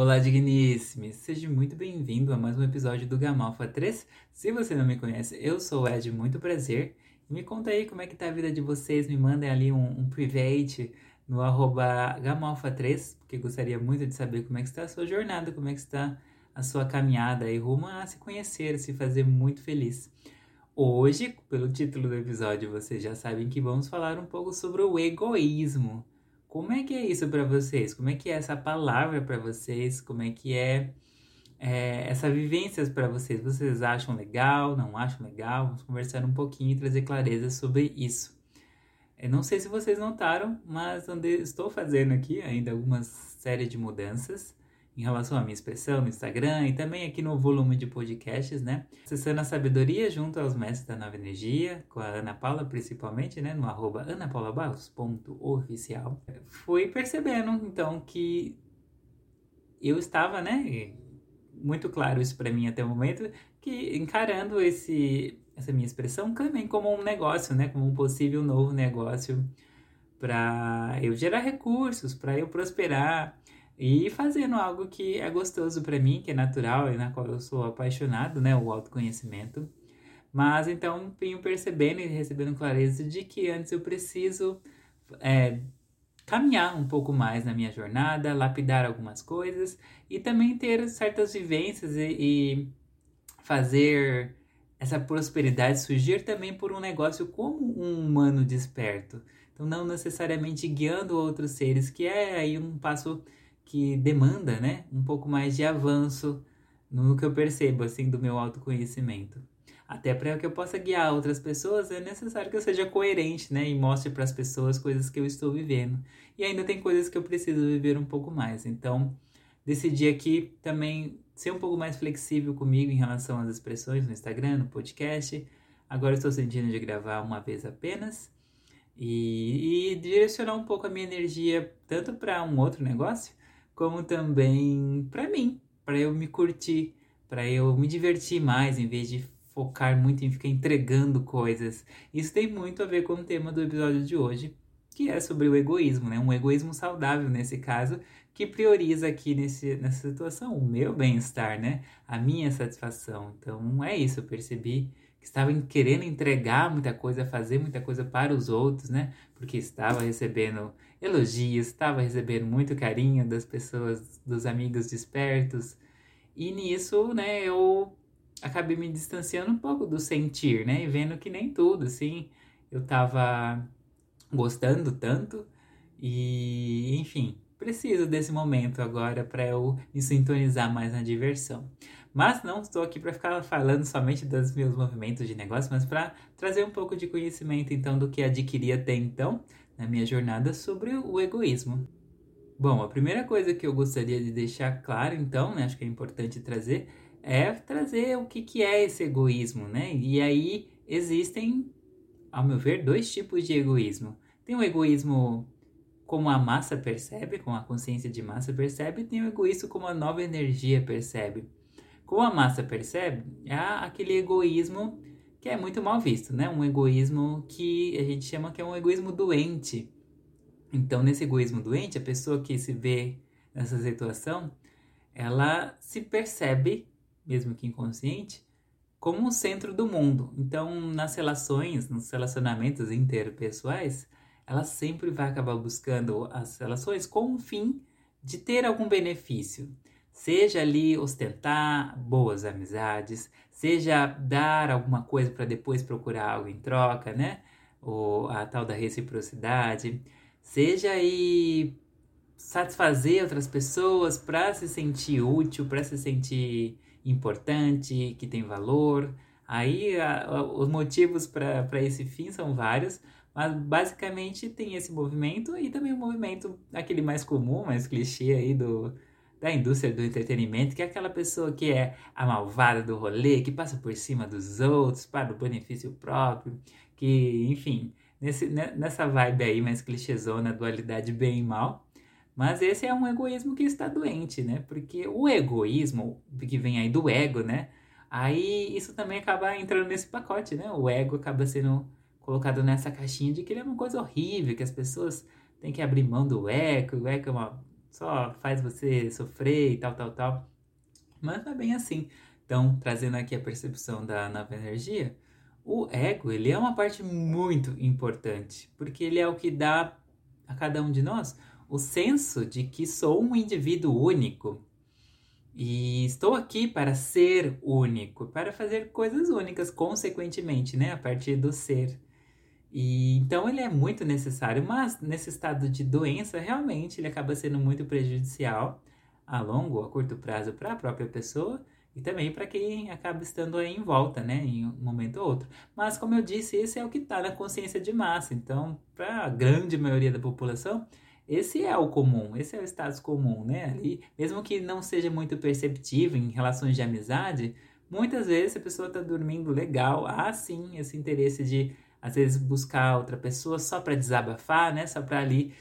Olá, digníssimo! Seja muito bem-vindo a mais um episódio do Gamalfa 3. Se você não me conhece, eu sou o Ed, muito prazer. Me conta aí como é que tá a vida de vocês, me mandem ali um, um private no arroba Gamalfa3, porque gostaria muito de saber como é que está a sua jornada, como é que está a sua caminhada aí rumo a se conhecer, se fazer muito feliz. Hoje, pelo título do episódio, vocês já sabem que vamos falar um pouco sobre o egoísmo. Como é que é isso para vocês? Como é que é essa palavra para vocês? Como é que é, é essa vivência para vocês? Vocês acham legal? Não acham legal? Vamos conversar um pouquinho e trazer clareza sobre isso. Eu não sei se vocês notaram, mas estou fazendo aqui ainda algumas séries de mudanças em relação à minha expressão no Instagram e também aqui no volume de podcasts, né? Acessando a sabedoria junto aos mestres da nova energia, com a Ana Paula principalmente, né? No arroba anapaulabarros.oficial. Fui percebendo, então, que eu estava, né? Muito claro isso para mim até o momento, que encarando esse, essa minha expressão também como um negócio, né? Como um possível novo negócio para eu gerar recursos, para eu prosperar, e fazendo algo que é gostoso para mim, que é natural e na qual eu sou apaixonado, né, o autoconhecimento. Mas então venho percebendo e recebendo clareza de que antes eu preciso é, caminhar um pouco mais na minha jornada, lapidar algumas coisas e também ter certas vivências e, e fazer essa prosperidade surgir também por um negócio como um humano desperto. Então, não necessariamente guiando outros seres, que é aí um passo que demanda, né, um pouco mais de avanço no que eu percebo, assim, do meu autoconhecimento. Até para que eu possa guiar outras pessoas, é necessário que eu seja coerente, né, e mostre para as pessoas coisas que eu estou vivendo. E ainda tem coisas que eu preciso viver um pouco mais. Então, decidi aqui também ser um pouco mais flexível comigo em relação às expressões no Instagram, no podcast. Agora estou sentindo de gravar uma vez apenas e, e direcionar um pouco a minha energia tanto para um outro negócio como também para mim, para eu me curtir, para eu me divertir mais em vez de focar muito em ficar entregando coisas. Isso tem muito a ver com o tema do episódio de hoje, que é sobre o egoísmo, né? Um egoísmo saudável nesse caso, que prioriza aqui nesse, nessa situação o meu bem-estar, né? A minha satisfação. Então é isso, eu percebi que estava querendo entregar muita coisa, fazer muita coisa para os outros, né? Porque estava recebendo elogios, estava recebendo muito carinho das pessoas, dos amigos despertos. E nisso, né, eu acabei me distanciando um pouco do sentir, né? E vendo que nem tudo, assim, eu estava gostando tanto. E, enfim, preciso desse momento agora para eu me sintonizar mais na diversão. Mas não estou aqui para ficar falando somente dos meus movimentos de negócio, mas para trazer um pouco de conhecimento então do que adquiri até então na minha jornada sobre o egoísmo. Bom, a primeira coisa que eu gostaria de deixar claro então, né, acho que é importante trazer, é trazer o que, que é esse egoísmo, né? E aí existem, ao meu ver, dois tipos de egoísmo. Tem o egoísmo como a massa percebe, como a consciência de massa percebe, e tem o egoísmo como a nova energia percebe. Como a massa percebe, é aquele egoísmo que é muito mal visto, né? Um egoísmo que a gente chama que é um egoísmo doente. Então, nesse egoísmo doente, a pessoa que se vê nessa situação, ela se percebe, mesmo que inconsciente, como o centro do mundo. Então, nas relações, nos relacionamentos interpessoais, ela sempre vai acabar buscando as relações com o fim de ter algum benefício. Seja ali ostentar boas amizades, seja dar alguma coisa para depois procurar algo em troca, né? Ou a tal da reciprocidade, seja aí satisfazer outras pessoas para se sentir útil, para se sentir importante, que tem valor. Aí a, a, os motivos para esse fim são vários, mas basicamente tem esse movimento e também o movimento, aquele mais comum, mais clichê aí do, da indústria do entretenimento, que é aquela pessoa que é a malvada do rolê, que passa por cima dos outros para o benefício próprio, que, enfim, nesse, nessa vibe aí mais clichêzona, dualidade bem e mal. Mas esse é um egoísmo que está doente, né? Porque o egoísmo, que vem aí do ego, né? Aí isso também acaba entrando nesse pacote, né? O ego acaba sendo colocado nessa caixinha de que ele é uma coisa horrível, que as pessoas têm que abrir mão do ego, o ego é uma só faz você sofrer e tal, tal, tal. Mas não é bem assim. Então, trazendo aqui a percepção da nova energia, o ego, ele é uma parte muito importante, porque ele é o que dá a cada um de nós o senso de que sou um indivíduo único e estou aqui para ser único, para fazer coisas únicas, consequentemente, né, a partir do ser. E então ele é muito necessário, mas nesse estado de doença, realmente ele acaba sendo muito prejudicial a longo, a curto prazo para a própria pessoa e também para quem acaba estando aí em volta, né, em um momento ou outro. Mas, como eu disse, esse é o que está na consciência de massa. Então, para a grande maioria da população, esse é o comum, esse é o status comum, né? Ali, mesmo que não seja muito perceptível em relações de amizade, muitas vezes a pessoa está dormindo legal, há sim esse interesse de às vezes buscar outra pessoa só para desabafar, né? Só para ali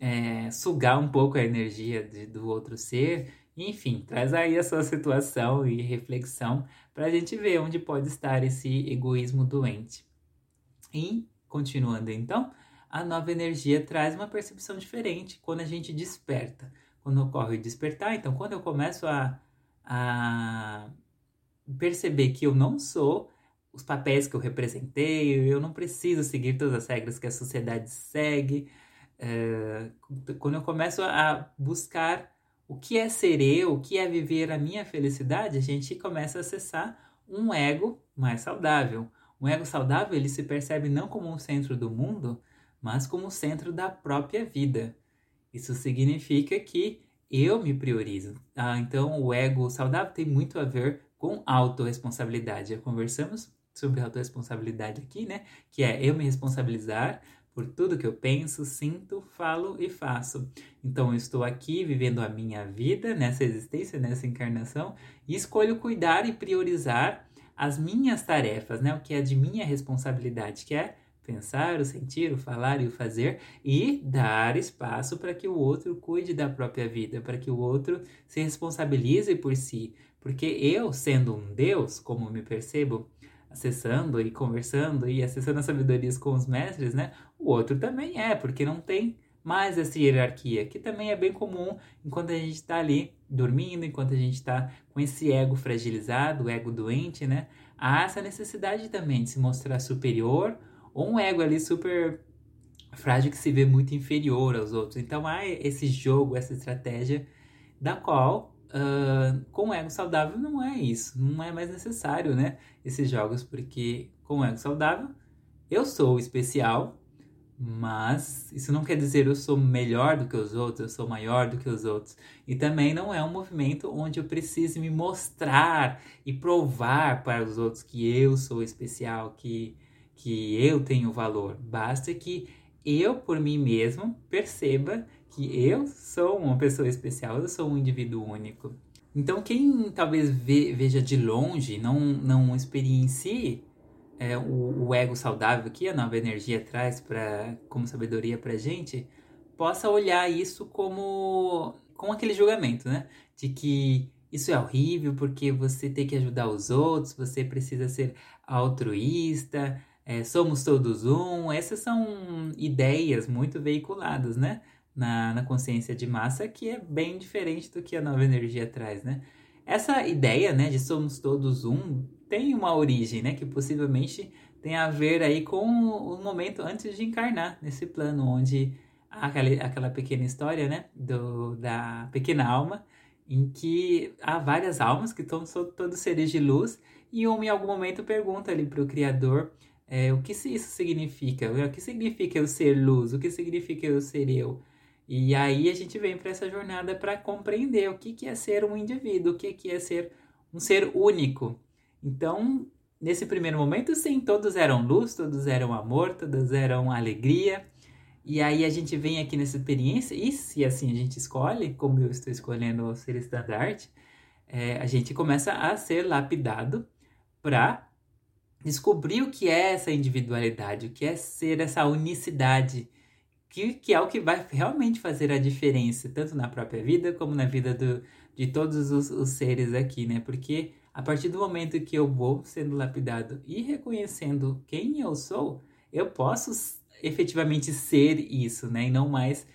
é, sugar um pouco a energia de, do outro ser enfim, traz aí a sua situação e reflexão para a gente ver onde pode estar esse egoísmo doente. E, continuando então, a nova energia traz uma percepção diferente quando a gente desperta. Quando ocorre o despertar, então, quando eu começo a, a perceber que eu não sou os papéis que eu representei, eu não preciso seguir todas as regras que a sociedade segue. É, quando eu começo a buscar o que é ser eu, o que é viver a minha felicidade, a gente começa a acessar um ego mais saudável. Um ego saudável ele se percebe não como um centro do mundo, mas como o centro da própria vida. Isso significa que eu me priorizo. Ah, então, o ego saudável tem muito a ver com autorresponsabilidade. Já conversamos sobre autorresponsabilidade aqui, né? Que é eu me responsabilizar por tudo que eu penso, sinto, falo e faço. Então eu estou aqui vivendo a minha vida nessa existência, nessa encarnação, e escolho cuidar e priorizar as minhas tarefas, né? O que é de minha responsabilidade, que é pensar, o sentir, o falar e o fazer e dar espaço para que o outro cuide da própria vida, para que o outro se responsabilize por si, porque eu, sendo um Deus, como me percebo, acessando e conversando e acessando as sabedorias com os mestres, né? O outro também é, porque não tem mais essa hierarquia, que também é bem comum enquanto a gente está ali dormindo, enquanto a gente está com esse ego fragilizado, ego doente, né? Há essa necessidade também de se mostrar superior ou um ego ali super frágil que se vê muito inferior aos outros. Então há esse jogo, essa estratégia da qual uh, com ego saudável não é isso, não é mais necessário, né? Esses jogos, porque com ego saudável eu sou especial, mas isso não quer dizer eu sou melhor do que os outros, eu sou maior do que os outros. E também não é um movimento onde eu preciso me mostrar e provar para os outros que eu sou especial, que, que eu tenho valor. Basta que eu, por mim mesmo, perceba que eu sou uma pessoa especial, eu sou um indivíduo único. Então, quem talvez ve, veja de longe, não, não experiencie é, o, o, ego saudável que a nova energia traz pra, como sabedoria para gente, possa olhar isso como com aquele julgamento, né? De que isso é horrível porque você tem que ajudar os outros, você precisa ser altruísta, é, somos todos um. Essas são ideias muito veiculadas, né? Na, na consciência de massa que é bem diferente do que a nova energia traz, né? Essa ideia, né, de somos todos um, tem uma origem, né, que possivelmente tem a ver aí com o momento antes de encarnar nesse plano, onde aquela, aquela pequena história, né, do, da pequena alma, em que há várias almas que estão todos seres de luz e um em algum momento pergunta ali para o Criador é, o que isso significa, o que significa eu ser luz, o que significa eu ser eu. E aí a gente vem para essa jornada para compreender o que, que é ser um indivíduo, o que, que é ser um ser único. Então, nesse primeiro momento, sim, todos eram luz, todos eram amor, todos eram alegria. E aí a gente vem aqui nessa experiência, e se assim a gente escolhe, como eu estou escolhendo ser estandarte, é, a gente começa a ser lapidado para descobrir o que é essa individualidade, o que é ser essa unicidade que, que é o que vai realmente fazer a diferença, tanto na própria vida como na vida do, de todos os, os seres aqui, né? Porque a partir do momento que eu vou sendo lapidado e reconhecendo quem eu sou, eu posso efetivamente ser isso, né? E não mais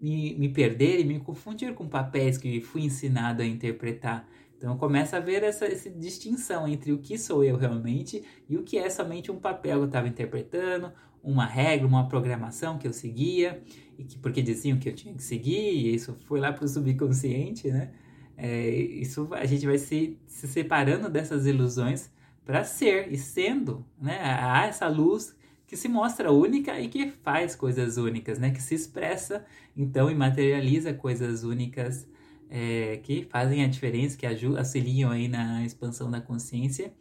me, me perder e me confundir com papéis que fui ensinado a interpretar. Então começa a ver essa, essa distinção entre o que sou eu realmente e o que é somente um papel que eu estava interpretando, uma regra, uma programação que eu seguia, e que, porque diziam que eu tinha que seguir, e isso foi lá para o subconsciente, né? É, isso a gente vai se, se separando dessas ilusões para ser e sendo, né? Há essa luz que se mostra única e que faz coisas únicas, né? Que se expressa então e materializa coisas únicas é, que fazem a diferença, que auxiliam aí na expansão da consciência,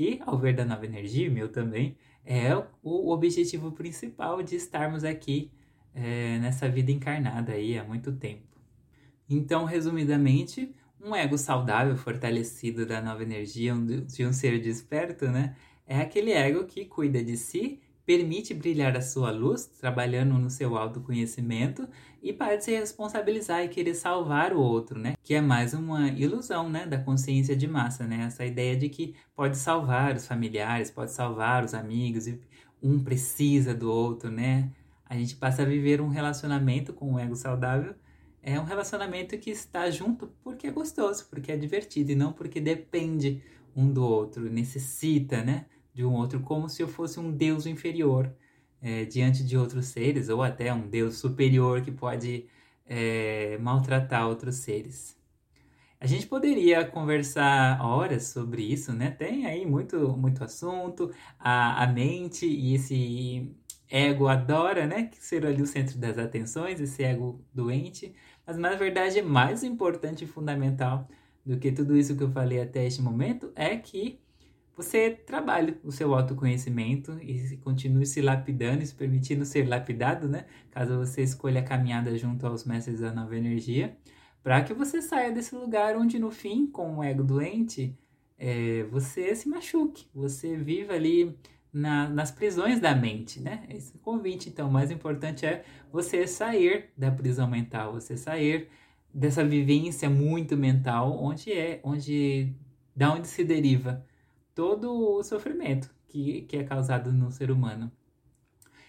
que ao ver da nova energia, meu também, é o objetivo principal de estarmos aqui é, nessa vida encarnada aí há muito tempo. Então, resumidamente, um ego saudável, fortalecido da nova energia, de um ser desperto, né? É aquele ego que cuida de si permite brilhar a sua luz, trabalhando no seu autoconhecimento e para de se responsabilizar e querer salvar o outro, né? Que é mais uma ilusão, né, da consciência de massa, né? Essa ideia de que pode salvar os familiares, pode salvar os amigos e um precisa do outro, né? A gente passa a viver um relacionamento com o ego saudável é um relacionamento que está junto porque é gostoso, porque é divertido e não porque depende um do outro, necessita, né? De um outro, como se eu fosse um deus inferior é, diante de outros seres, ou até um deus superior que pode é, maltratar outros seres. A gente poderia conversar horas sobre isso, né? Tem aí muito, muito assunto, a, a mente e esse ego adora, né? Ser ali o centro das atenções, esse ego doente. Mas na verdade, mais importante e fundamental do que tudo isso que eu falei até este momento é que você trabalhe o seu autoconhecimento e continue se lapidando, se permitindo ser lapidado, né? Caso você escolha a caminhada junto aos mestres da nova energia, para que você saia desse lugar onde no fim, com o ego doente, é, você se machuque, você viva ali na, nas prisões da mente, né? Esse convite, então, o mais importante é você sair da prisão mental, você sair dessa vivência muito mental, onde é, onde, da onde se deriva todo o sofrimento que, que é causado no ser humano.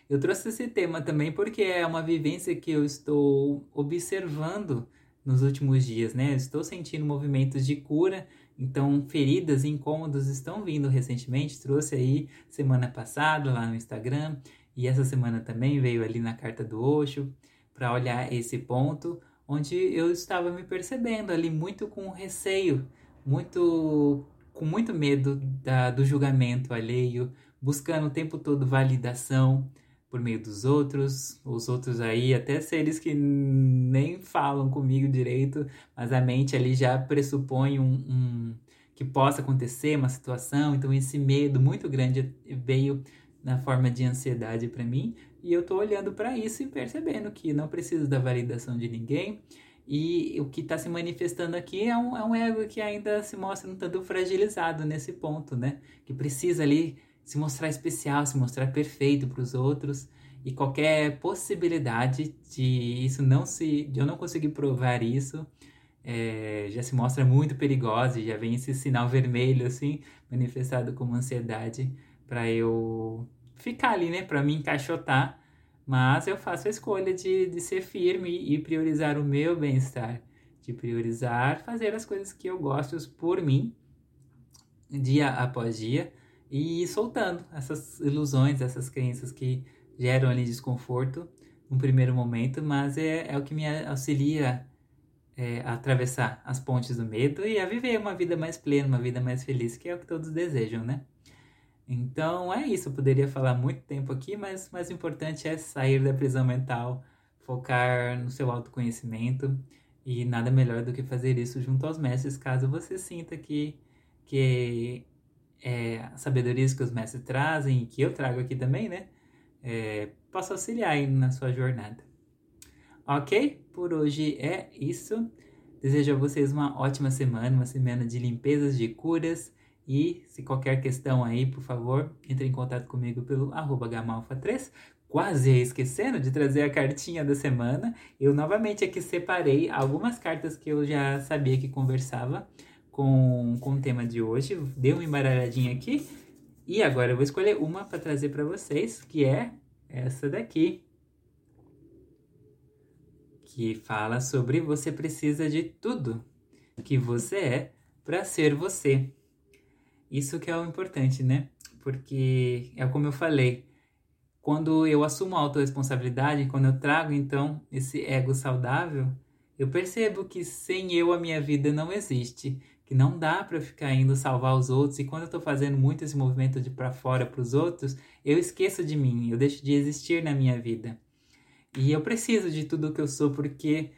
Eu trouxe esse tema também porque é uma vivência que eu estou observando nos últimos dias, né? estou sentindo movimentos de cura, então feridas e incômodos estão vindo recentemente. Trouxe aí semana passada lá no Instagram e essa semana também veio ali na carta do Osho para olhar esse ponto onde eu estava me percebendo ali muito com receio, muito com muito medo da, do julgamento alheio, buscando o tempo todo validação por meio dos outros, os outros aí, até seres que nem falam comigo direito, mas a mente ali já pressupõe um, um que possa acontecer uma situação, então esse medo muito grande veio na forma de ansiedade para mim, e eu tô olhando para isso e percebendo que não preciso da validação de ninguém, e o que está se manifestando aqui é um, é um ego que ainda se mostra um tanto fragilizado nesse ponto, né? Que precisa ali se mostrar especial, se mostrar perfeito para os outros. E qualquer possibilidade de isso não se. de eu não conseguir provar isso. É, já se mostra muito perigosa e já vem esse sinal vermelho assim manifestado como ansiedade para eu ficar ali, né, para me encaixotar mas eu faço a escolha de, de ser firme e priorizar o meu bem-estar, de priorizar fazer as coisas que eu gosto por mim, dia após dia, e soltando essas ilusões, essas crenças que geram ali desconforto no primeiro momento, mas é, é o que me auxilia é, a atravessar as pontes do medo e a viver uma vida mais plena, uma vida mais feliz, que é o que todos desejam, né? Então é isso, eu poderia falar muito tempo aqui, mas o mais importante é sair da prisão mental, focar no seu autoconhecimento e nada melhor do que fazer isso junto aos mestres, caso você sinta que, que é, a sabedoria que os mestres trazem e que eu trago aqui também, né? É, possa auxiliar aí na sua jornada. Ok? Por hoje é isso. Desejo a vocês uma ótima semana, uma semana de limpezas, de curas e se qualquer questão aí, por favor, entre em contato comigo pelo arroba gamalfa3. Quase esquecendo de trazer a cartinha da semana. Eu novamente aqui separei algumas cartas que eu já sabia que conversava com, com o tema de hoje. Dei uma embaralhadinha aqui. E agora eu vou escolher uma para trazer para vocês, que é essa daqui. que fala sobre você precisa de tudo que você é para ser você. Isso que é o importante, né? Porque é como eu falei, quando eu assumo a autorresponsabilidade, quando eu trago então esse ego saudável, eu percebo que sem eu a minha vida não existe, que não dá para ficar indo salvar os outros e quando eu estou fazendo muito esse movimento de para fora para os outros, eu esqueço de mim, eu deixo de existir na minha vida. E eu preciso de tudo que eu sou porque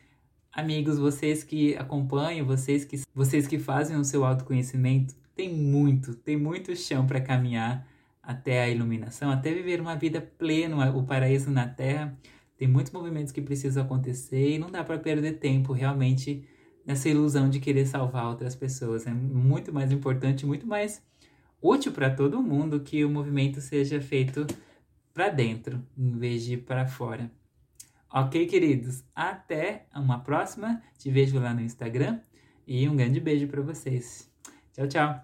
amigos, vocês que acompanham, vocês que vocês que fazem o seu autoconhecimento, tem muito, tem muito chão para caminhar até a iluminação, até viver uma vida plena, o paraíso na Terra. Tem muitos movimentos que precisam acontecer e não dá para perder tempo realmente nessa ilusão de querer salvar outras pessoas. É muito mais importante, muito mais útil para todo mundo que o movimento seja feito para dentro, em vez de para fora. Ok, queridos? Até uma próxima. Te vejo lá no Instagram e um grande beijo para vocês. Chào chào.